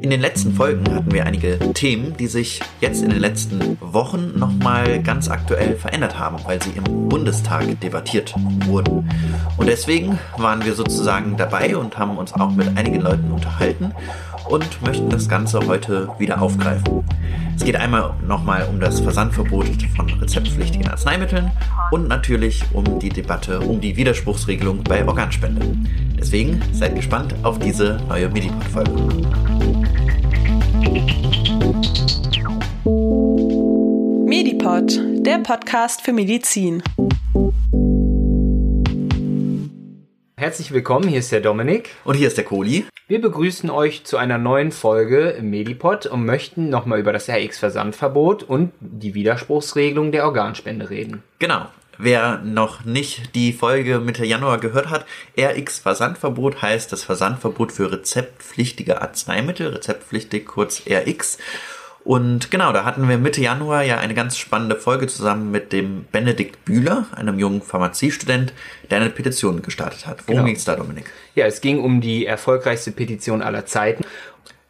In den letzten Folgen hatten wir einige Themen, die sich jetzt in den letzten Wochen nochmal ganz aktuell verändert haben, weil sie im Bundestag debattiert wurden. Und deswegen waren wir sozusagen dabei und haben uns auch mit einigen Leuten unterhalten und möchten das Ganze heute wieder aufgreifen. Es geht einmal nochmal um das Versandverbot von rezeptpflichtigen Arzneimitteln und natürlich um die Debatte um die Widerspruchsregelung bei Organspende. Deswegen seid gespannt auf diese neue Medipod-Folge. Medipod, der Podcast für Medizin. Herzlich willkommen, hier ist der Dominik. Und hier ist der Kohli. Wir begrüßen euch zu einer neuen Folge im Medipod und möchten nochmal über das RX-Versandverbot und die Widerspruchsregelung der Organspende reden. Genau. Wer noch nicht die Folge Mitte Januar gehört hat, RX Versandverbot heißt das Versandverbot für rezeptpflichtige Arzneimittel, rezeptpflichtig kurz RX. Und genau, da hatten wir Mitte Januar ja eine ganz spannende Folge zusammen mit dem Benedikt Bühler, einem jungen Pharmaziestudent, der eine Petition gestartet hat. Worum Genau. ging es da, Dominik? Ja, es ging um die erfolgreichste Petition aller Zeiten.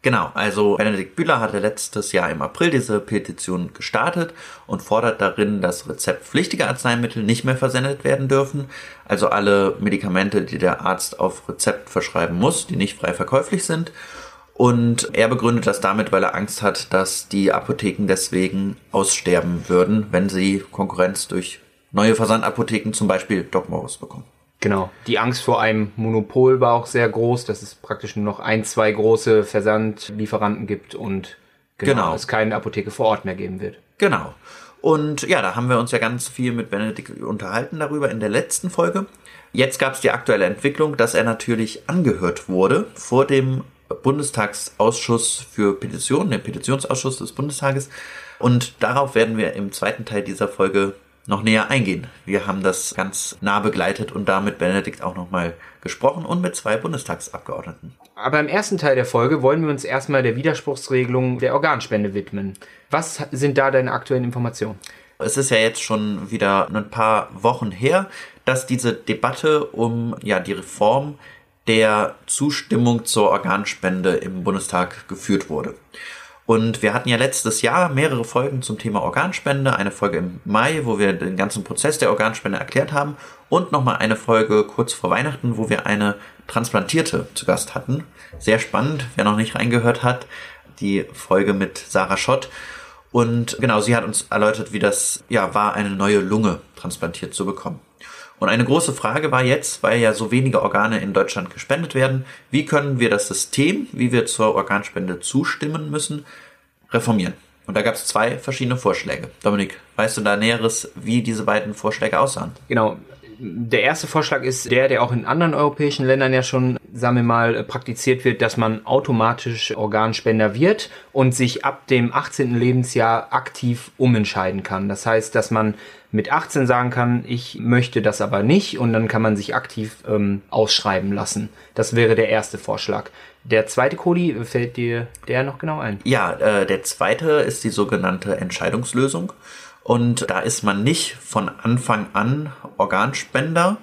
Genau, also Benedikt Bühler hatte letztes Jahr im April diese Petition gestartet und fordert darin, dass rezeptpflichtige Arzneimittel nicht mehr versendet werden dürfen. Also alle Medikamente, die der Arzt auf Rezept verschreiben muss, die nicht frei verkäuflich sind. Und er begründet das damit, weil er Angst hat, dass die Apotheken deswegen aussterben würden, wenn sie Konkurrenz durch neue Versandapotheken, zum Beispiel Doc Morris, bekommen. Genau. Die Angst vor einem Monopol war auch sehr groß, dass es praktisch nur noch ein, zwei große Versandlieferanten gibt und genau, Genau. es keine Apotheke vor Ort mehr geben wird. Genau. Und ja, da haben wir uns ja ganz viel mit Benedikt unterhalten darüber in der letzten Folge. Jetzt gab es die aktuelle Entwicklung, dass er natürlich angehört wurde vor dem Bundestagsausschuss für Petitionen, dem Petitionsausschuss des Bundestages. Und darauf werden wir im zweiten Teil dieser Folge noch näher eingehen. Wir haben das ganz nah begleitet und da mit Benedikt auch nochmal gesprochen und mit zwei Bundestagsabgeordneten. Aber im ersten Teil der Folge wollen wir uns erstmal der Widerspruchsregelung der Organspende widmen. Was sind da deine aktuellen Informationen? Es ist ja jetzt schon wieder ein paar Wochen her, dass diese Debatte um ja die Reform der Zustimmung zur Organspende im Bundestag geführt wurde. Und wir hatten ja letztes Jahr mehrere Folgen zum Thema Organspende. Eine Folge im Mai, wo wir den ganzen Prozess der Organspende erklärt haben. Und nochmal eine Folge kurz vor Weihnachten, wo wir eine Transplantierte zu Gast hatten. Sehr spannend, wer noch nicht reingehört hat. Die Folge mit Sarah Schott. Und genau, sie hat uns erläutert, wie das ja war, eine neue Lunge transplantiert zu bekommen. Und eine große Frage war jetzt, weil ja so wenige Organe in Deutschland gespendet werden, wie können wir das System, wie wir zur Organspende zustimmen müssen, reformieren? Und da gab es zwei verschiedene Vorschläge. Dominik, weißt du da Näheres, wie diese beiden Vorschläge aussahen? Genau. Der erste Vorschlag ist der, der auch in anderen europäischen Ländern ja schon, sagen wir mal, praktiziert wird, dass man automatisch Organspender wird und sich ab dem 18. Lebensjahr aktiv umentscheiden kann. Das heißt, dass man mit 18 sagen kann, ich möchte das aber nicht und dann kann man sich aktiv ähm, ausschreiben lassen. Das wäre der erste Vorschlag. Der zweite Kodi, fällt dir der noch genau ein? Ja, äh, der zweite ist die sogenannte Entscheidungslösung. Und da ist man nicht von Anfang an Organspender,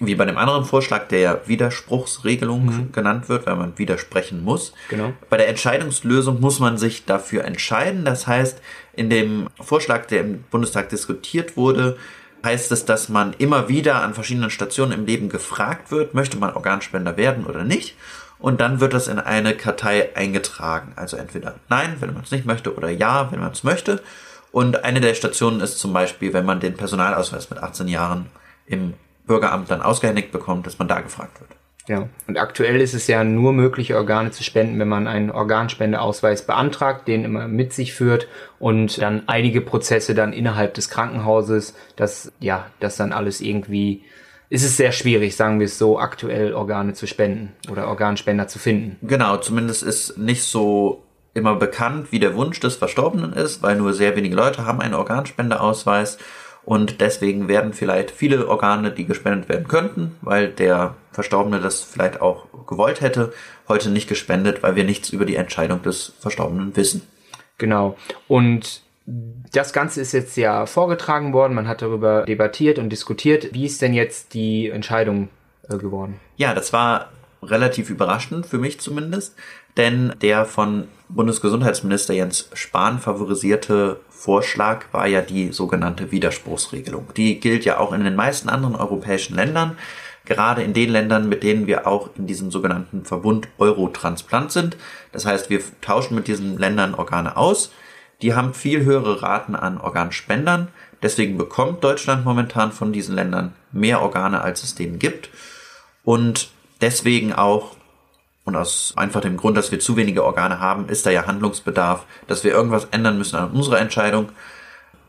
wie bei dem anderen Vorschlag der Widerspruchsregelung genannt wird, weil man widersprechen muss. Genau. Bei der Entscheidungslösung muss man sich dafür entscheiden. Das heißt, in dem Vorschlag, der im Bundestag diskutiert wurde, heißt es, dass man immer wieder an verschiedenen Stationen im Leben gefragt wird, möchte man Organspender werden oder nicht. Und dann wird das in eine Kartei eingetragen. Also entweder nein, wenn man es nicht möchte, oder ja, wenn man es möchte. Und eine der Stationen ist zum Beispiel, wenn man den Personalausweis mit 18 Jahren im Bürgeramt dann ausgehändigt bekommt, dass man da gefragt wird. Ja, und aktuell ist es ja nur möglich, Organe zu spenden, wenn man einen Organspendeausweis beantragt, den immer mit sich führt und dann einige Prozesse dann innerhalb des Krankenhauses, das, ja, das dann alles irgendwie, ist es sehr schwierig, sagen wir es so, aktuell Organe zu spenden oder Organspender zu finden. Genau, zumindest ist nicht so immer bekannt, wie der Wunsch des Verstorbenen ist, weil nur sehr wenige Leute haben einen Organspendeausweis und deswegen werden vielleicht viele Organe, die gespendet werden könnten, weil der Verstorbene das vielleicht auch gewollt hätte, heute nicht gespendet, weil wir nichts über die Entscheidung des Verstorbenen wissen. Genau. Und das Ganze ist jetzt ja vorgetragen worden, man hat darüber debattiert und diskutiert. Wie ist denn jetzt die Entscheidung äh, geworden. Ja, das war relativ überraschend, für mich zumindest, denn der von Bundesgesundheitsminister Jens Spahn favorisierte Vorschlag war ja die sogenannte Widerspruchsregelung. Die gilt ja auch in den meisten anderen europäischen Ländern, gerade in den Ländern, mit denen wir auch in diesem sogenannten Verbund Eurotransplant sind. Das heißt, wir tauschen mit diesen Ländern Organe aus. Die haben viel höhere Raten an Organspendern. Deswegen bekommt Deutschland momentan von diesen Ländern mehr Organe, als es denen gibt. Und deswegen auch, und aus einfach dem Grund, dass wir zu wenige Organe haben, ist da ja Handlungsbedarf, dass wir irgendwas ändern müssen an unserer Entscheidung,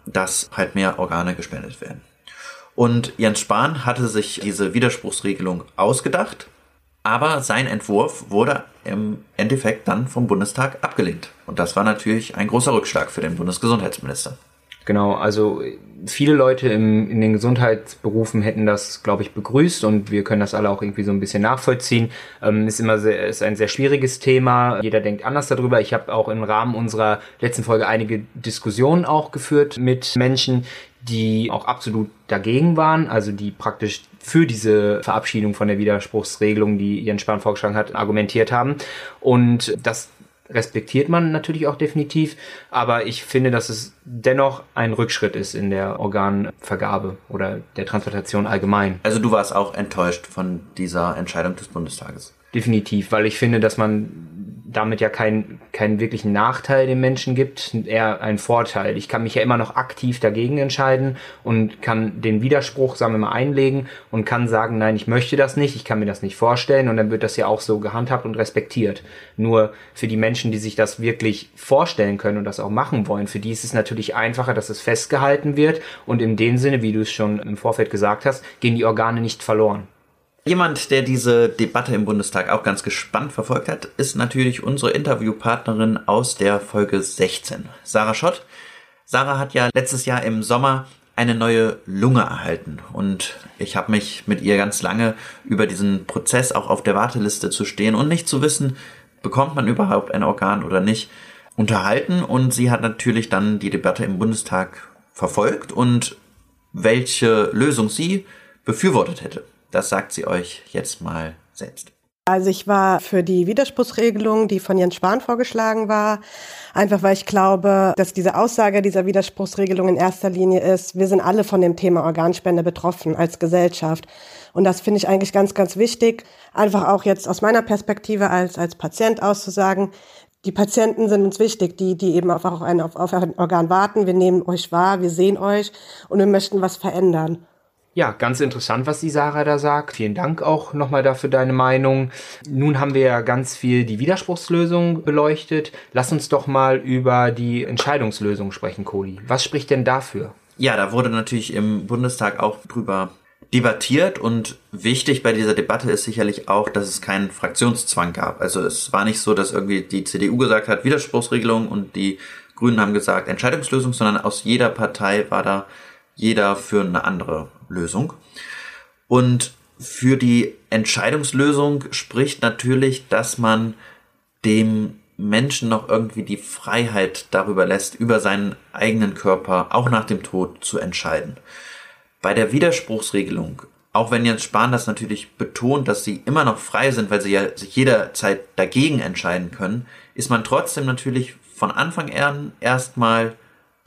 dass halt mehr Organe gespendet werden. Und Jens Spahn hatte sich diese Widerspruchsregelung ausgedacht, aber sein Entwurf wurde im Endeffekt dann vom Bundestag abgelehnt. Und das war natürlich ein großer Rückschlag für den Bundesgesundheitsminister. Genau, also viele Leute im, in den Gesundheitsberufen hätten das, glaube ich, begrüßt und wir können das alle auch irgendwie so ein bisschen nachvollziehen. Ähm, ist immer sehr, ist ein sehr schwieriges Thema. Jeder denkt anders darüber. Ich habe auch im Rahmen unserer letzten Folge einige Diskussionen auch geführt mit Menschen, die auch absolut dagegen waren, also die praktisch für diese Verabschiedung von der Widerspruchsregelung, die Jens Spahn vorgeschlagen hat, argumentiert haben. Und das respektiert man natürlich auch definitiv, aber ich finde, dass es dennoch ein Rückschritt ist in der Organvergabe oder der Transplantation allgemein. Also du warst auch enttäuscht von dieser Entscheidung des Bundestages. Definitiv, weil ich finde, dass man damit ja keinen keinen wirklichen Nachteil den Menschen gibt, eher ein Vorteil. Ich kann mich ja immer noch aktiv dagegen entscheiden und kann den Widerspruch, sagen wir mal, einlegen und kann sagen, nein, ich möchte das nicht, ich kann mir das nicht vorstellen und dann wird das ja auch so gehandhabt und respektiert. Nur für die Menschen, die sich das wirklich vorstellen können und das auch machen wollen, für die ist es natürlich einfacher, dass es festgehalten wird und in dem Sinne, wie du es schon im Vorfeld gesagt hast, gehen die Organe nicht verloren. Jemand, der diese Debatte im Bundestag auch ganz gespannt verfolgt hat, ist natürlich unsere Interviewpartnerin aus der Folge 16, Sarah Schott. Sarah hat ja letztes Jahr im Sommer eine neue Lunge erhalten und ich habe mich mit ihr ganz lange über diesen Prozess auch auf der Warteliste zu stehen und nicht zu wissen, bekommt man überhaupt ein Organ oder nicht, unterhalten und sie hat natürlich dann die Debatte im Bundestag verfolgt und welche Lösung sie befürwortet hätte. Das sagt sie euch jetzt mal selbst. Also ich war für die Widerspruchsregelung, die von Jens Spahn vorgeschlagen war, einfach weil ich glaube, dass diese Aussage dieser Widerspruchsregelung in erster Linie ist, wir sind alle von dem Thema Organspende betroffen als Gesellschaft. Und das finde ich eigentlich ganz, ganz wichtig, einfach auch jetzt aus meiner Perspektive als, als Patient auszusagen, die Patienten sind uns wichtig, die, die eben auf, auf, ein, auf ein Organ warten. Wir nehmen euch wahr, wir sehen euch und wir möchten was verändern. Ja, ganz interessant, was die Sarah da sagt. Vielen Dank auch nochmal dafür deine Meinung. Nun haben wir ja ganz viel die Widerspruchslösung beleuchtet. Lass uns doch mal über die Entscheidungslösung sprechen, Kohli. Was spricht denn dafür? Ja, da wurde natürlich im Bundestag auch drüber debattiert und wichtig bei dieser Debatte ist sicherlich auch, dass es keinen Fraktionszwang gab. Also es war nicht so, dass irgendwie die CDU gesagt hat Widerspruchsregelung und die Grünen haben gesagt Entscheidungslösung, sondern aus jeder Partei war da jeder für eine andere Lösung. Und für die Entscheidungslösung spricht natürlich, dass man dem Menschen noch irgendwie die Freiheit darüber lässt, über seinen eigenen Körper auch nach dem Tod zu entscheiden. Bei der Widerspruchsregelung, auch wenn Jens Spahn das natürlich betont, dass sie immer noch frei sind, weil sie ja sich jederzeit dagegen entscheiden können, ist man trotzdem natürlich von Anfang an erstmal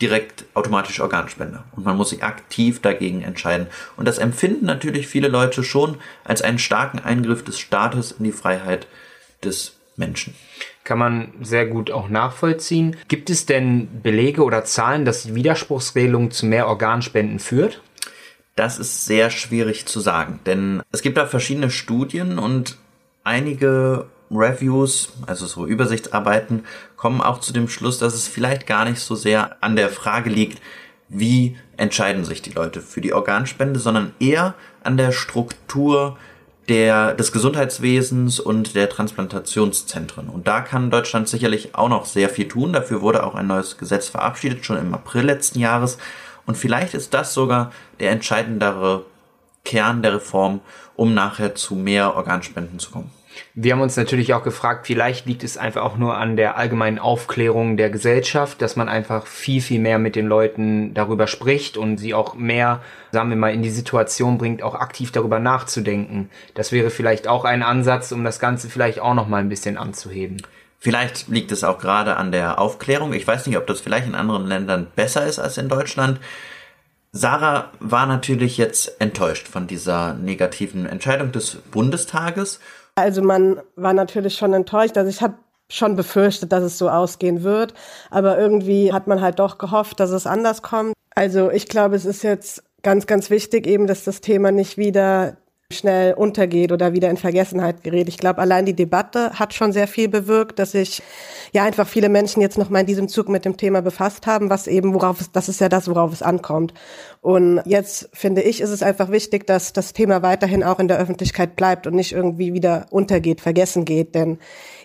direkt automatisch Organspender. Und man muss sich aktiv dagegen entscheiden. Und das empfinden natürlich viele Leute schon als einen starken Eingriff des Staates in die Freiheit des Menschen. Kann man sehr gut auch nachvollziehen. Gibt es denn Belege oder Zahlen, dass die Widerspruchsregelung zu mehr Organspenden führt? Das ist sehr schwierig zu sagen, denn es gibt da verschiedene Studien und einige Reviews, also so Übersichtsarbeiten, kommen auch zu dem Schluss, dass es vielleicht gar nicht so sehr an der Frage liegt, wie entscheiden sich die Leute für die Organspende, sondern eher an der Struktur der, des Gesundheitswesens und der Transplantationszentren. Und da kann Deutschland sicherlich auch noch sehr viel tun. Dafür wurde auch ein neues Gesetz verabschiedet, schon im April letzten Jahres. Und vielleicht ist das sogar der entscheidendere Kern der Reform, um nachher zu mehr Organspenden zu kommen. Wir haben uns natürlich auch gefragt, vielleicht liegt es einfach auch nur an der allgemeinen Aufklärung der Gesellschaft, dass man einfach viel, viel mehr mit den Leuten darüber spricht und sie auch mehr, sagen wir mal, in die Situation bringt, auch aktiv darüber nachzudenken. Das wäre vielleicht auch ein Ansatz, um das Ganze vielleicht auch noch mal ein bisschen anzuheben. Vielleicht liegt es auch gerade an der Aufklärung. Ich weiß nicht, ob das vielleicht in anderen Ländern besser ist als in Deutschland. Sarah war natürlich jetzt enttäuscht von dieser negativen Entscheidung des Bundestages. Also man war natürlich schon enttäuscht. Also ich habe schon befürchtet, dass es so ausgehen wird. Aber irgendwie hat man halt doch gehofft, dass es anders kommt. Also ich glaube, es ist jetzt ganz, ganz wichtig eben, dass das Thema nicht wieder schnell untergeht oder wieder in Vergessenheit gerät. Ich glaube, allein die Debatte hat schon sehr viel bewirkt, dass sich ja einfach viele Menschen jetzt noch mal in diesem Zug mit dem Thema befasst haben, was eben worauf es, das ist ja das, worauf es ankommt. Und jetzt finde ich, ist es einfach wichtig, dass das Thema weiterhin auch in der Öffentlichkeit bleibt und nicht irgendwie wieder untergeht, vergessen geht, denn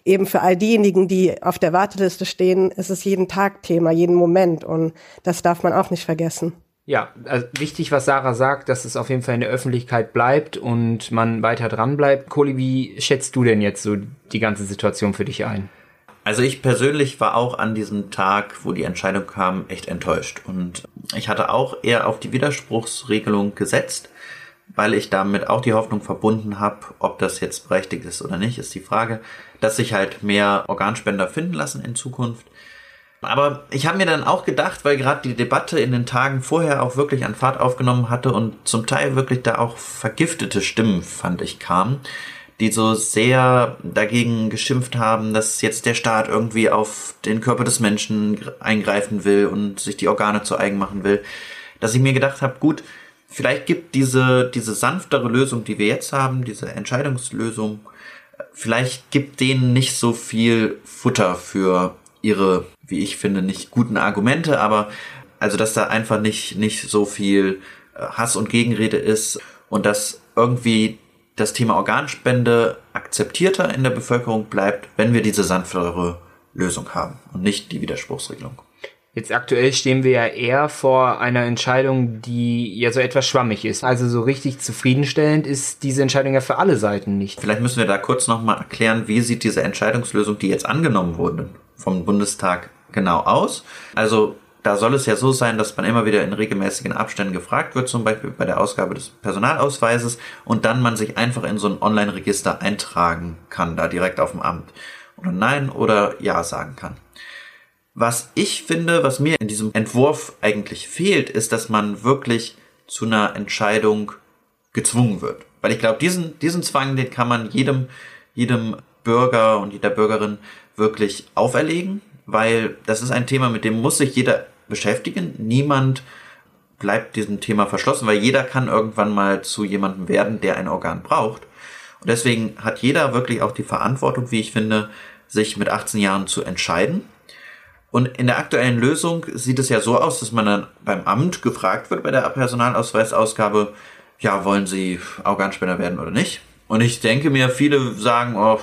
eben für all diejenigen, die auf der Warteliste stehen, ist es jeden Tag Thema, jeden Moment und das darf man auch nicht vergessen. Ja, also wichtig, was Sarah sagt, dass es auf jeden Fall in der Öffentlichkeit bleibt und man weiter dran bleibt. Kohli, wie schätzt du denn jetzt so die ganze Situation für dich ein? Also ich persönlich war auch an diesem Tag, wo die Entscheidung kam, echt enttäuscht. Und ich hatte auch eher auf die Widerspruchsregelung gesetzt, weil ich damit auch die Hoffnung verbunden habe, ob das jetzt berechtigt ist oder nicht, ist die Frage, dass sich halt mehr Organspender finden lassen in Zukunft. Aber ich habe mir dann auch gedacht, weil gerade die Debatte in den Tagen vorher auch wirklich an Fahrt aufgenommen hatte und zum Teil wirklich da auch vergiftete Stimmen, fand ich, kamen, die so sehr dagegen geschimpft haben, dass jetzt der Staat irgendwie auf den Körper des Menschen eingreifen will und sich die Organe zu eigen machen will, dass ich mir gedacht habe, gut, vielleicht gibt diese, diese sanftere Lösung, die wir jetzt haben, diese Entscheidungslösung, vielleicht gibt denen nicht so viel Futter für ihre, wie ich finde, nicht guten Argumente, aber also dass da einfach nicht, nicht so viel äh, Hass und Gegenrede ist und dass irgendwie das Thema Organspende akzeptierter in der Bevölkerung bleibt, wenn wir diese sanftere Lösung haben und nicht die Widerspruchsregelung. Jetzt aktuell stehen wir ja eher vor einer Entscheidung, die ja so etwas schwammig ist. Also so richtig zufriedenstellend ist diese Entscheidung ja für alle Seiten nicht. Vielleicht müssen wir da kurz nochmal erklären, wie sieht diese Entscheidungslösung, die jetzt angenommen wurde, vom Bundestag genau aus. Also da soll es ja so sein, dass man immer wieder in regelmäßigen Abständen gefragt wird, zum Beispiel bei der Ausgabe des Personalausweises, und dann man sich einfach in so ein Online-Register eintragen kann, da direkt auf dem Amt. Oder Nein oder Ja sagen kann. Was ich finde, was mir in diesem Entwurf eigentlich fehlt, ist, dass man wirklich zu einer Entscheidung gezwungen wird. Weil ich glaube, diesen, diesen Zwang, den kann man jedem, jedem Bürger und jeder Bürgerin wirklich auferlegen, weil das ist ein Thema, mit dem muss sich jeder beschäftigen. Niemand bleibt diesem Thema verschlossen, weil jeder kann irgendwann mal zu jemandem werden, der ein Organ braucht. Und deswegen hat jeder wirklich auch die Verantwortung, wie ich finde, sich mit 18 Jahren zu entscheiden. Und in der aktuellen Lösung sieht es ja so aus, dass man dann beim Amt gefragt wird bei der Personalausweisausgabe, ja, wollen Sie Organspender werden oder nicht? Und ich denke mir, viele sagen, oh,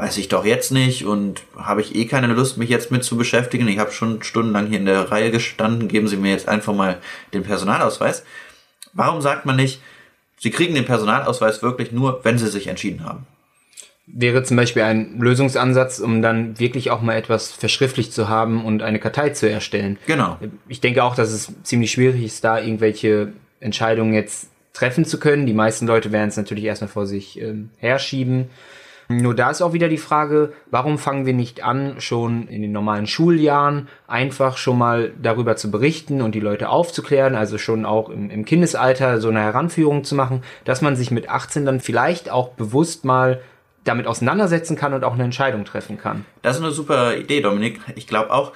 weiß ich doch jetzt nicht und habe ich eh keine Lust, mich jetzt mit zu beschäftigen. Ich habe schon stundenlang hier in der Reihe gestanden, geben Sie mir jetzt einfach mal den Personalausweis. Warum sagt man nicht, Sie kriegen den Personalausweis wirklich nur, wenn Sie sich entschieden haben? Wäre zum Beispiel ein Lösungsansatz, um dann wirklich auch mal etwas verschriftlicht zu haben und eine Kartei zu erstellen. Genau. Ich denke auch, dass es ziemlich schwierig ist, da irgendwelche Entscheidungen jetzt treffen zu können. Die meisten Leute werden es natürlich erstmal vor sich ähm, herschieben. Nur da ist auch wieder die Frage, warum fangen wir nicht an, schon in den normalen Schuljahren einfach schon mal darüber zu berichten und die Leute aufzuklären, also schon auch im, im Kindesalter so eine Heranführung zu machen, dass man sich mit 18 dann vielleicht auch bewusst mal damit auseinandersetzen kann und auch eine Entscheidung treffen kann. Das ist eine super Idee, Dominik. Ich glaube auch,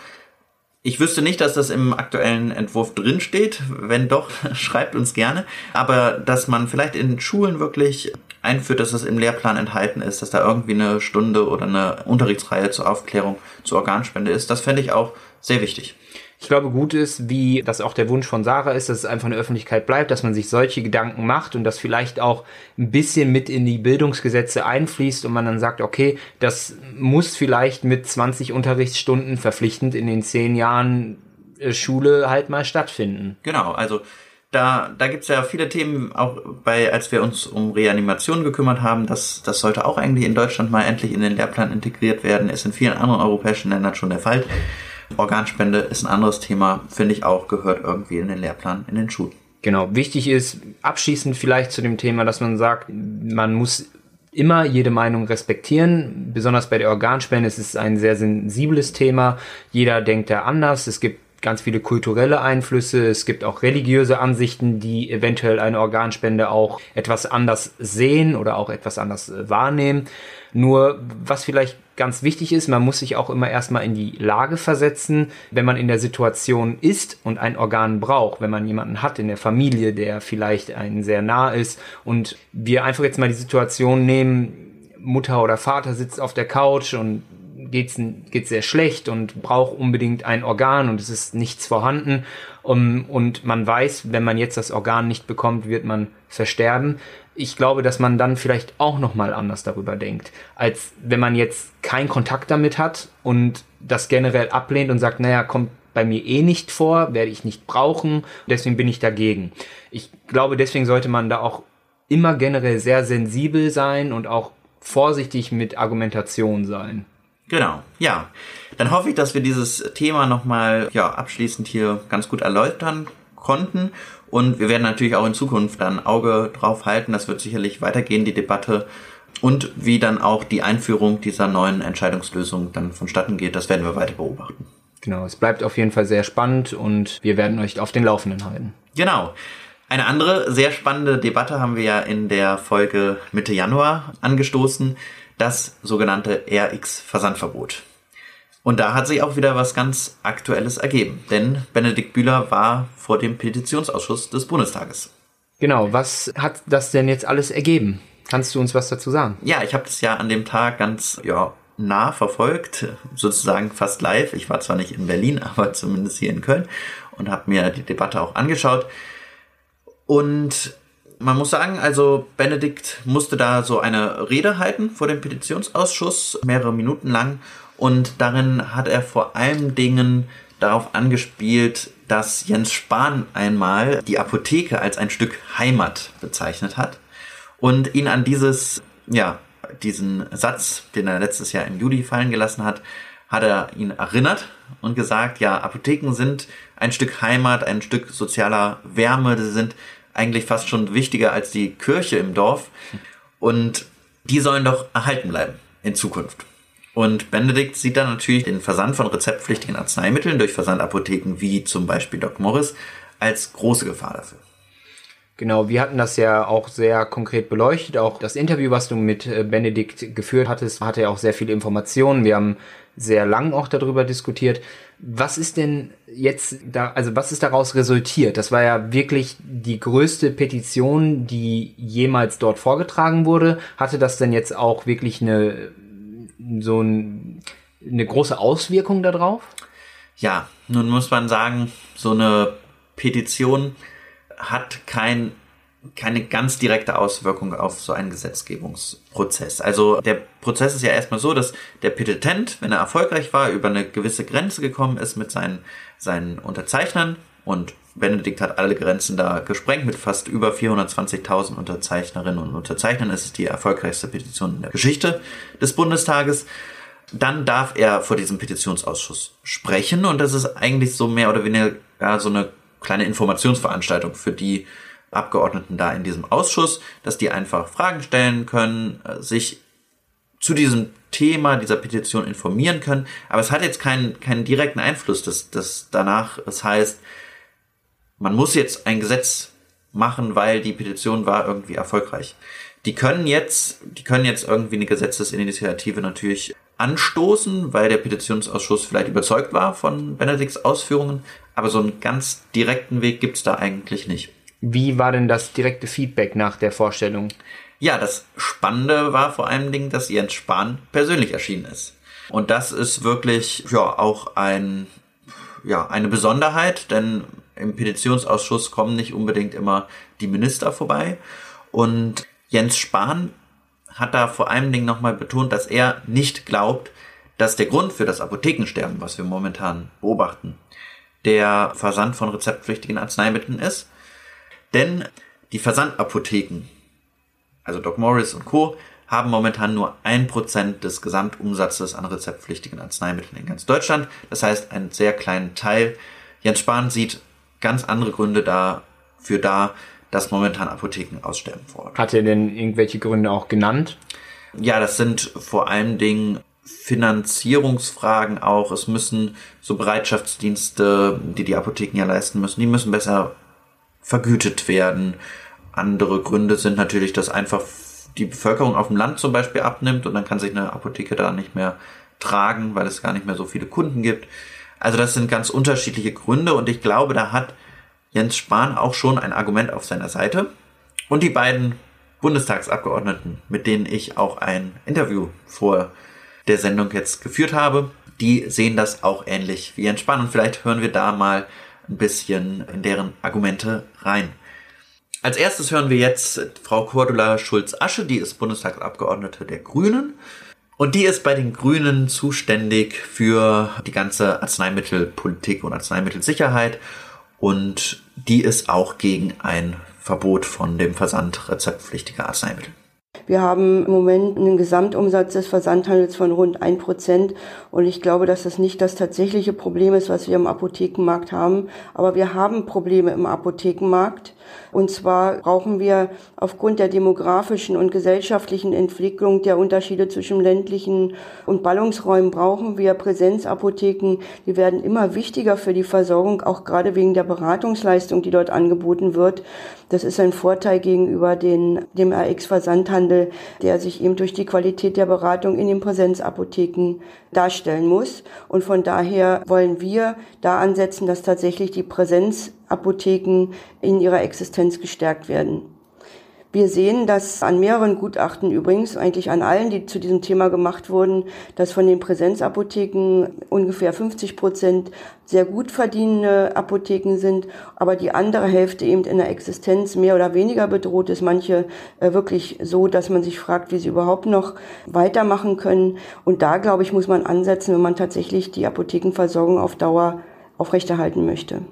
ich wüsste nicht, dass das im aktuellen Entwurf drinsteht. Wenn doch, schreibt uns gerne. Aber dass man vielleicht in Schulen wirklich einführt, dass es im Lehrplan enthalten ist, dass da irgendwie eine Stunde oder eine Unterrichtsreihe zur Aufklärung zur Organspende ist, das fände ich auch sehr wichtig. Ich glaube, gut ist, wie das auch der Wunsch von Sarah ist, dass es einfach in der Öffentlichkeit bleibt, dass man sich solche Gedanken macht und das vielleicht auch ein bisschen mit in die Bildungsgesetze einfließt und man dann sagt, okay, das muss vielleicht mit 20 Unterrichtsstunden verpflichtend in den zehn Jahren äh, Schule halt mal stattfinden. Genau, also da, da gibt's ja viele Themen, auch bei, als wir uns um Reanimation gekümmert haben, das, das sollte auch eigentlich in Deutschland mal endlich in den Lehrplan integriert werden. Ist in vielen anderen europäischen Ländern schon der Fall. Organspende ist ein anderes Thema, finde ich auch, gehört irgendwie in den Lehrplan, in den Schulen. Genau, wichtig ist abschließend vielleicht zu dem Thema, dass man sagt, man muss immer jede Meinung respektieren. Besonders bei der Organspende ist es ein sehr sensibles Thema. Jeder denkt da anders. Es gibt ganz viele kulturelle Einflüsse. Es gibt auch religiöse Ansichten, die eventuell eine Organspende auch etwas anders sehen oder auch etwas anders äh, wahrnehmen. Nur was vielleicht ganz wichtig ist, man muss sich auch immer erstmal in die Lage versetzen, wenn man in der Situation ist und ein Organ braucht, wenn man jemanden hat in der Familie, der vielleicht einen sehr nah ist und wir einfach jetzt mal die Situation nehmen, Mutter oder Vater sitzt auf der Couch und geht's geht's sehr schlecht und braucht unbedingt ein Organ und es ist nichts vorhanden um, und man weiß, wenn man jetzt das Organ nicht bekommt, wird man versterben. Ich glaube, dass man dann vielleicht auch noch mal anders darüber denkt, als wenn man jetzt keinen Kontakt damit hat und das generell ablehnt und sagt, naja, kommt bei mir eh nicht vor, werde ich nicht brauchen, deswegen bin ich dagegen. Ich glaube, deswegen sollte man da auch immer generell sehr sensibel sein und auch vorsichtig mit Argumentation sein. Genau, ja. Dann hoffe ich, dass wir dieses Thema nochmal ja, abschließend hier ganz gut erläutern konnten. Und wir werden natürlich auch in Zukunft dann Auge drauf halten. Das wird sicherlich weitergehen, die Debatte. Und wie dann auch die Einführung dieser neuen Entscheidungslösung dann vonstatten geht, das werden wir weiter beobachten. Genau, es bleibt auf jeden Fall sehr spannend und wir werden euch auf den Laufenden halten. Genau. Eine andere sehr spannende Debatte haben wir ja in der Folge Mitte Januar angestoßen das sogenannte RX-Versandverbot. Und da hat sich auch wieder was ganz Aktuelles ergeben, denn Benedikt Bühler war vor dem Petitionsausschuss des Bundestages. Genau, was hat das denn jetzt alles ergeben? Kannst du uns was dazu sagen? Ja, ich habe das ja an dem Tag ganz ja, nah verfolgt, sozusagen fast live. Ich war zwar nicht in Berlin, aber zumindest hier in Köln und habe mir die Debatte auch angeschaut. Und man muss sagen, also Benedikt musste da so eine Rede halten vor dem Petitionsausschuss, mehrere Minuten lang. Und darin hat er vor allen Dingen darauf angespielt, dass Jens Spahn einmal die Apotheke als ein Stück Heimat bezeichnet hat und ihn an dieses, ja, diesen Satz, den er letztes Jahr im Juli fallen gelassen hat, hat er ihn erinnert und gesagt, ja, Apotheken sind ein Stück Heimat, ein Stück sozialer Wärme, sie sind eigentlich fast schon wichtiger als die Kirche im Dorf. Und die sollen doch erhalten bleiben in Zukunft. Und Benedikt sieht dann natürlich den Versand von rezeptpflichtigen Arzneimitteln durch Versandapotheken wie zum Beispiel Doc Morris als große Gefahr dafür. Genau, wir hatten das ja auch sehr konkret beleuchtet. Auch das Interview, was du mit äh, Benedikt geführt hattest, hatte ja auch sehr viele Informationen. Wir haben sehr lang auch darüber diskutiert. Was ist denn jetzt da, also was ist daraus resultiert? Das war ja wirklich die größte Petition, die jemals dort vorgetragen wurde. Hatte das denn jetzt auch wirklich eine, so ein, eine große Auswirkung darauf? Ja, nun muss man sagen, so eine Petition hat kein keine ganz direkte Auswirkung auf so einen Gesetzgebungsprozess. Also der Prozess ist ja erstmal so, dass der Petitent, wenn er erfolgreich war, über eine gewisse Grenze gekommen ist mit seinen, seinen Unterzeichnern und Benedikt hat alle Grenzen da gesprengt mit fast über 420.000 Unterzeichnerinnen und Unterzeichnern. Es ist die erfolgreichste Petition in der Geschichte des Bundestages. Dann darf er vor diesem Petitionsausschuss sprechen und das ist eigentlich so mehr oder weniger ja, so eine kleine Informationsveranstaltung für die Abgeordneten da in diesem Ausschuss, dass die einfach Fragen stellen können, äh, sich zu diesem Thema dieser Petition informieren können. Aber es hat jetzt keinen, keinen direkten Einfluss, dass, dass danach es heißt, man muss jetzt ein Gesetz machen, weil die Petition war irgendwie erfolgreich. Die können jetzt, die können jetzt irgendwie eine Gesetzesinitiative natürlich anstoßen, weil der Petitionsausschuss vielleicht überzeugt war von Benedikts Ausführungen, aber so einen ganz direkten Weg gibt's da eigentlich nicht. Wie war denn das direkte Feedback nach der Vorstellung? Ja, das Spannende war vor allen Dingen, dass Jens Spahn persönlich erschienen ist. Und das ist wirklich ja auch ein ja eine Besonderheit, denn im Petitionsausschuss kommen nicht unbedingt immer die Minister vorbei. Und Jens Spahn hat da vor allen Dingen nochmal betont, dass er nicht glaubt, dass der Grund für das Apothekensterben, was wir momentan beobachten, der Versand von rezeptpflichtigen Arzneimitteln ist, Denn die Versandapotheken, also Doc Morris und Co., haben momentan nur ein Prozent des Gesamtumsatzes an rezeptpflichtigen Arzneimitteln in ganz Deutschland. Das heißt, einen sehr kleinen Teil. Jens Spahn sieht ganz andere Gründe dafür da, dass momentan Apotheken aussterben vor Ort. Hat er denn irgendwelche Gründe auch genannt? Ja, das sind vor allen Dingen Finanzierungsfragen auch. Es müssen so Bereitschaftsdienste, die die Apotheken ja leisten müssen, die müssen besser vergütet werden. Andere Gründe sind natürlich, dass einfach die Bevölkerung auf dem Land zum Beispiel abnimmt und dann kann sich eine Apotheke da nicht mehr tragen, weil es gar nicht mehr so viele Kunden gibt. Also das sind ganz unterschiedliche Gründe und ich glaube, da hat Jens Spahn auch schon ein Argument auf seiner Seite. Und die beiden Bundestagsabgeordneten, mit denen ich auch ein Interview vor der Sendung jetzt geführt habe, die sehen das auch ähnlich wie Jens Spahn und vielleicht hören wir da mal ein bisschen in deren Argumente rein. Als erstes hören wir jetzt Frau Cordula Schulz-Asche, die ist Bundestagsabgeordnete der Grünen. Und die ist bei den Grünen zuständig für die ganze Arzneimittelpolitik und Arzneimittelsicherheit. Und die ist auch gegen ein Verbot von dem Versand rezeptpflichtiger Arzneimittel. Wir haben im Moment einen Gesamtumsatz des Versandhandels von rund ein Prozent. Und ich glaube, dass das nicht das tatsächliche Problem ist, was wir im Apothekenmarkt haben. Aber wir haben Probleme im Apothekenmarkt. Und zwar brauchen wir aufgrund der demografischen und gesellschaftlichen Entwicklung der Unterschiede zwischen ländlichen und Ballungsräumen brauchen wir Präsenzapotheken. Die werden immer wichtiger für die Versorgung, auch gerade wegen der Beratungsleistung, die dort angeboten wird. Das ist ein Vorteil gegenüber den, dem RX-Versandhandel, der sich eben durch die Qualität der Beratung in den Präsenzapotheken darstellen muss. Und von daher wollen wir da ansetzen, dass tatsächlich die Präsenzapotheken in ihrer Existenz gestärkt werden. Wir sehen, dass an mehreren Gutachten übrigens, eigentlich an allen, die zu diesem Thema gemacht wurden, dass von den Präsenzapotheken ungefähr 50 Prozent sehr gut verdienende Apotheken sind, aber die andere Hälfte eben in der Existenz mehr oder weniger bedroht ist. Manche äh, wirklich so, dass man sich fragt, wie sie überhaupt noch weitermachen können. Und da, glaube ich, muss man ansetzen, wenn man tatsächlich die Apothekenversorgung auf Dauer aufrechterhalten möchte.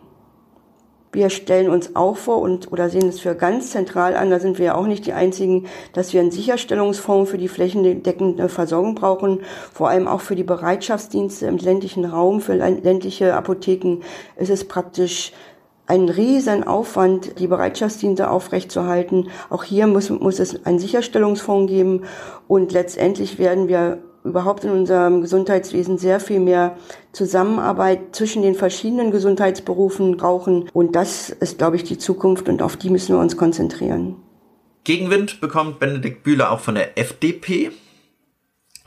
Wir stellen uns auch vor und oder sehen es für ganz zentral an, da sind wir ja auch nicht die einzigen, dass wir einen Sicherstellungsfonds für die flächendeckende Versorgung brauchen, vor allem auch für die Bereitschaftsdienste im ländlichen Raum, für ländliche Apotheken ist es praktisch ein riesen Aufwand, die Bereitschaftsdienste aufrechtzuerhalten. Auch hier muss, muss es einen Sicherstellungsfonds geben und letztendlich werden wir überhaupt in unserem Gesundheitswesen sehr viel mehr Zusammenarbeit zwischen den verschiedenen Gesundheitsberufen brauchen. Und das ist, glaube ich, die Zukunft und auf die müssen wir uns konzentrieren. Gegenwind bekommt Benedikt Bühler auch von der FDP.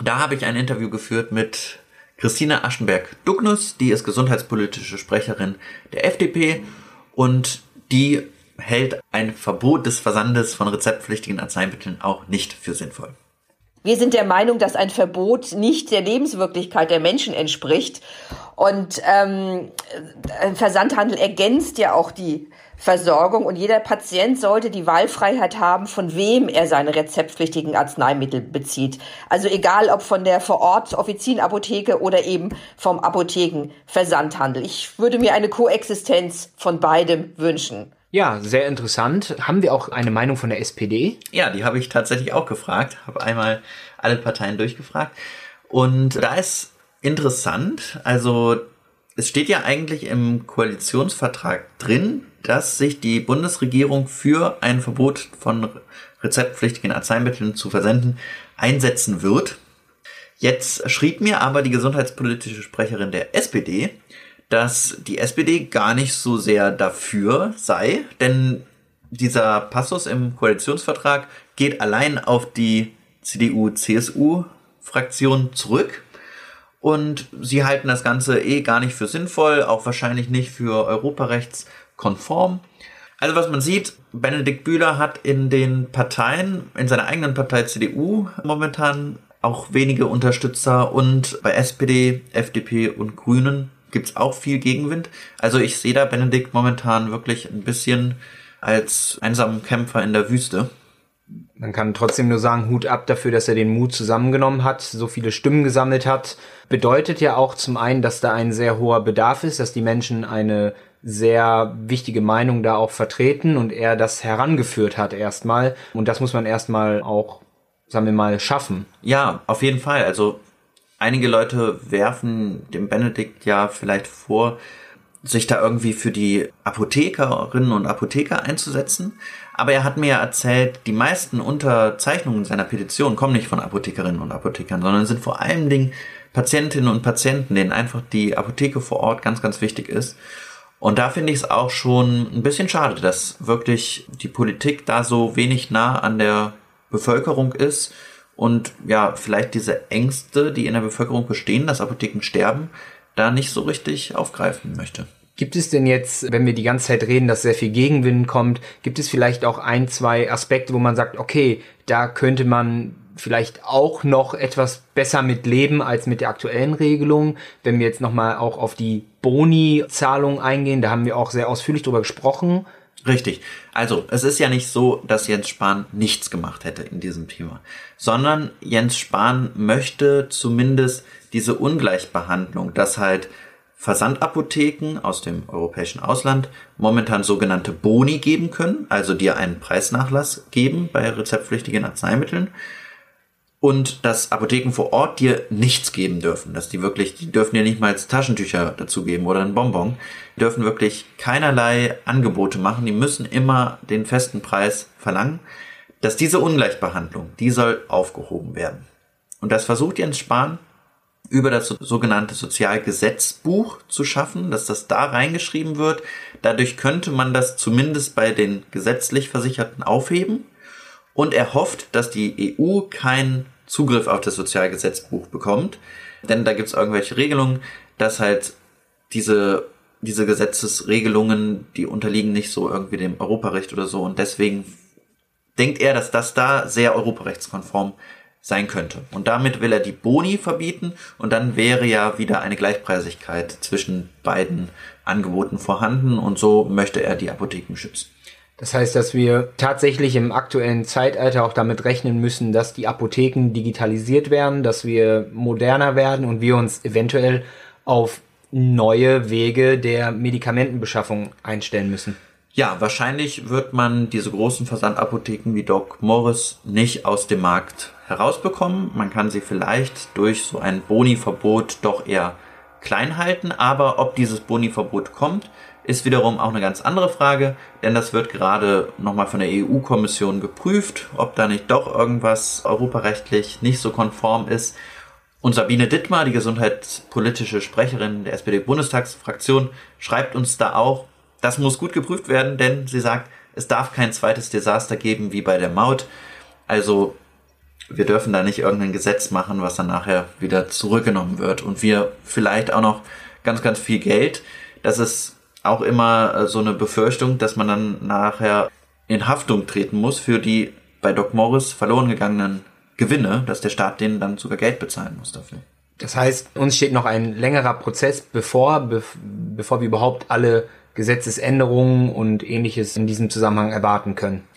Da habe ich ein Interview geführt mit Christina Aschenberg-Dugnus, die ist gesundheitspolitische Sprecherin der FDP und die hält ein Verbot des Versandes von rezeptpflichtigen Arzneimitteln auch nicht für sinnvoll. Wir sind der Meinung, dass ein Verbot nicht der Lebenswirklichkeit der Menschen entspricht. Und ähm, ein Versandhandel ergänzt ja auch die Versorgung und jeder Patient sollte die Wahlfreiheit haben, von wem er seine rezeptpflichtigen Arzneimittel bezieht. Also egal ob von der vor Ort Offizienapotheke oder eben vom Apothekenversandhandel. Ich würde mir eine Koexistenz von beidem wünschen. Ja, sehr interessant. Haben wir auch eine Meinung von der SPD? Ja, die habe ich tatsächlich auch gefragt. Habe einmal alle Parteien durchgefragt. Und da ist interessant, also es steht ja eigentlich im Koalitionsvertrag drin, dass sich die Bundesregierung für ein Verbot von rezeptpflichtigen Arzneimitteln zu versenden einsetzen wird. Jetzt schrieb mir aber die gesundheitspolitische Sprecherin der SPD, dass die SPD gar nicht so sehr dafür sei, denn dieser Passus im Koalitionsvertrag geht allein auf die CDU-CSU-Fraktion zurück. Und sie halten das Ganze eh gar nicht für sinnvoll, auch wahrscheinlich nicht für europarechtskonform. Also was man sieht, Benedikt Bühler hat in den Parteien, in seiner eigenen Partei CDU momentan auch wenige Unterstützer und bei SPD, FDP und Grünen gibt's auch viel Gegenwind. Also ich sehe da Benedikt momentan wirklich ein bisschen als einsamen Kämpfer in der Wüste. Man kann trotzdem nur sagen, Hut ab dafür, dass er den Mut zusammengenommen hat, so viele Stimmen gesammelt hat. Bedeutet ja auch zum einen, dass da ein sehr hoher Bedarf ist, dass die Menschen eine sehr wichtige Meinung da auch vertreten und er das herangeführt hat erstmal. Und das muss man erstmal auch, sagen wir mal, schaffen. Ja, auf jeden Fall. Also einige Leute werfen dem Benedikt ja vielleicht vor, sich da irgendwie für die Apothekerinnen und Apotheker einzusetzen. Aber er hat mir ja erzählt, die meisten Unterzeichnungen seiner Petition kommen nicht von Apothekerinnen und Apothekern, sondern sind vor allen Dingen Patientinnen und Patienten, denen einfach die Apotheke vor Ort ganz, ganz wichtig ist. Und da finde ich es auch schon ein bisschen schade, dass wirklich die Politik da so wenig nah an der Bevölkerung ist und ja, vielleicht diese Ängste, die in der Bevölkerung bestehen, dass Apotheken sterben, da nicht so richtig aufgreifen möchte. Gibt es denn jetzt, wenn wir die ganze Zeit reden, dass sehr viel Gegenwind kommt, gibt es vielleicht auch ein, zwei Aspekte, wo man sagt, okay, da könnte man vielleicht auch noch etwas besser mit leben als mit der aktuellen Regelung. Wenn wir jetzt nochmal auch auf die Boni-Zahlung eingehen, da haben wir auch sehr ausführlich drüber gesprochen. Richtig. Also, es ist ja nicht so, dass Jens Spahn nichts gemacht hätte in diesem Thema, sondern Jens Spahn möchte zumindest diese Ungleichbehandlung, dass halt Versandapotheken aus dem europäischen Ausland momentan sogenannte Boni geben können, also dir einen Preisnachlass geben bei rezeptpflichtigen Arzneimitteln und dass Apotheken vor Ort dir nichts geben dürfen, dass die wirklich, die dürfen dir nicht mal Taschentücher dazu geben oder ein Bonbon, die dürfen wirklich keinerlei Angebote machen, die müssen immer den festen Preis verlangen, dass diese Ungleichbehandlung, die soll aufgehoben werden. Und das versucht Jens Spahn über das sogenannte Sozialgesetzbuch zu schaffen, dass das da reingeschrieben wird. Dadurch könnte man das zumindest bei den gesetzlich Versicherten aufheben. Und er hofft, dass die EU keinen Zugriff auf das Sozialgesetzbuch bekommt. Denn da gibt es irgendwelche Regelungen, dass halt diese, diese Gesetzesregelungen, die unterliegen nicht so irgendwie dem Europarecht oder so. Und deswegen denkt er, dass das da sehr europarechtskonform sein könnte. Und damit will er die Boni verbieten und dann wäre ja wieder eine Gleichpreisigkeit zwischen beiden Angeboten vorhanden und so möchte er die Apotheken schützen. Das heißt, dass wir tatsächlich im aktuellen Zeitalter auch damit rechnen müssen, dass die Apotheken digitalisiert werden, dass wir moderner werden und wir uns eventuell auf neue Wege der Medikamentenbeschaffung einstellen müssen. Ja, wahrscheinlich wird man diese großen Versandapotheken wie Doc Morris nicht aus dem Markt herausbekommen. Man kann sie vielleicht durch so ein Boni-Verbot doch eher klein halten, aber ob dieses Boni-Verbot kommt, ist wiederum auch eine ganz andere Frage, denn das wird gerade nochmal von der EU-Kommission geprüft, ob da nicht doch irgendwas europarechtlich nicht so konform ist. Und Sabine Dittmar, die gesundheitspolitische Sprecherin der SPD-Bundestagsfraktion, schreibt uns da auch, das muss gut geprüft werden, denn sie sagt, es darf kein zweites Desaster geben wie bei der Maut. Also wir dürfen da nicht irgendein Gesetz machen, was dann nachher wieder zurückgenommen wird und wir vielleicht auch noch ganz, ganz viel Geld. Das ist auch immer äh, so eine Befürchtung, dass man dann nachher in Haftung treten muss für die bei Doc Morris verloren gegangenen Gewinne, dass der Staat denen dann sogar Geld bezahlen muss dafür. Das heißt, uns steht noch ein längerer Prozess bevor, bevor wir überhaupt alle Gesetzesänderungen und ähnliches in diesem Zusammenhang erwarten können.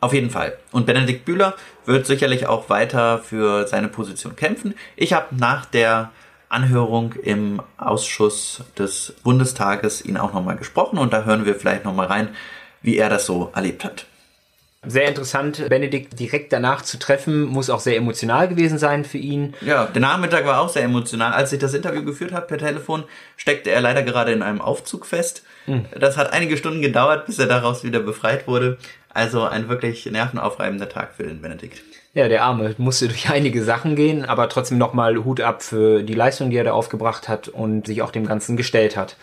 Auf jeden Fall. Und Benedikt Bühler wird sicherlich auch weiter für seine Position kämpfen. Ich habe nach der Anhörung im Ausschuss des Bundestages ihn auch nochmal gesprochen und da hören wir vielleicht nochmal rein, wie er das so erlebt hat. Sehr interessant, Benedikt direkt danach zu treffen, muss auch sehr emotional gewesen sein für ihn. Ja, der Nachmittag war auch sehr emotional. Als ich das Interview geführt habe per Telefon, steckte er leider gerade in einem Aufzug fest. Mhm. Das hat einige Stunden gedauert, bis er daraus wieder befreit wurde. Also ein wirklich nervenaufreibender Tag für den Benedikt. Ja, der Arme musste durch einige Sachen gehen, aber trotzdem nochmal Hut ab für die Leistung, die er da aufgebracht hat und sich auch dem Ganzen gestellt hat.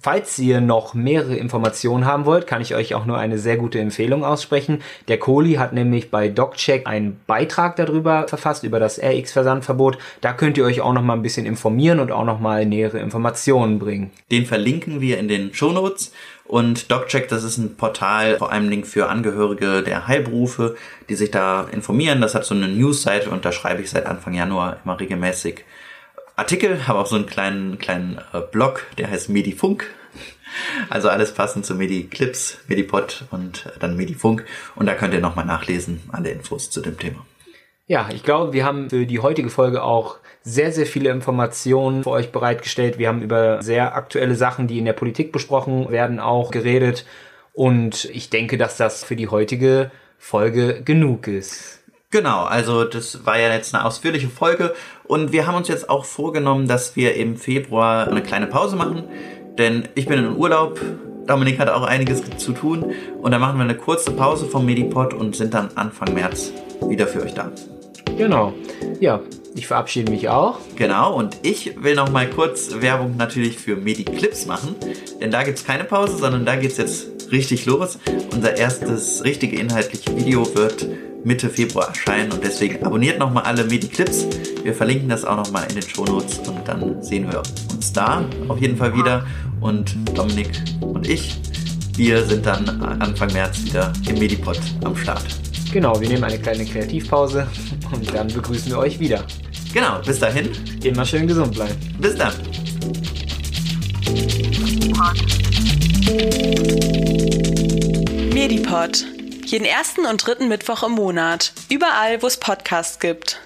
Falls ihr noch mehrere Informationen haben wollt, kann ich euch auch nur eine sehr gute Empfehlung aussprechen. Der Kohli hat nämlich bei DocCheck einen Beitrag darüber verfasst, über das RX-Versandverbot. Da könnt ihr euch auch noch mal ein bisschen informieren und auch noch mal nähere Informationen bringen. Den verlinken wir in den Shownotes. Und DocCheck, das ist ein Portal vor allem für Angehörige der Heilberufe, die sich da informieren. Das hat so eine News-Seite und da schreibe ich seit Anfang Januar immer regelmäßig Artikel, habe auch so einen kleinen, kleinen äh, Blog, der heißt Medifunk. Also alles passend zu Medi-Clips, Medipod und dann Medifunk. Und da könnt ihr nochmal nachlesen, alle Infos zu dem Thema. Ja, ich glaube, wir haben für die heutige Folge auch sehr, sehr viele Informationen für euch bereitgestellt. Wir haben über sehr aktuelle Sachen, die in der Politik besprochen werden, auch geredet. Und ich denke, dass das für die heutige Folge genug ist. Genau, also das war ja jetzt eine ausführliche Folge und wir haben uns jetzt auch vorgenommen, dass wir im Februar eine kleine Pause machen, denn ich bin in Urlaub, Dominik hat auch einiges zu tun und dann machen wir eine kurze Pause vom Medipod und sind dann Anfang März wieder für euch da. Genau. Ja, ich verabschiede mich auch. Genau, und ich will noch mal kurz Werbung natürlich für Mediclips machen, denn da gibt es keine Pause, sondern da geht es jetzt richtig los. Unser erstes richtige inhaltliche Video wird Mitte Februar erscheinen und deswegen abonniert nochmal alle Mediclips. Wir verlinken das auch nochmal in den Shownotes und dann sehen wir uns da auf jeden Fall wieder. Und Dominik und ich, wir sind dann Anfang März wieder im Medipod am Start. Genau, wir nehmen eine kleine Kreativpause und dann begrüßen wir euch wieder. Genau, bis dahin. Immer schön gesund bleiben. Bis dann. Medipod. Jeden ersten und dritten Mittwoch im Monat. Überall, wo es Podcasts gibt.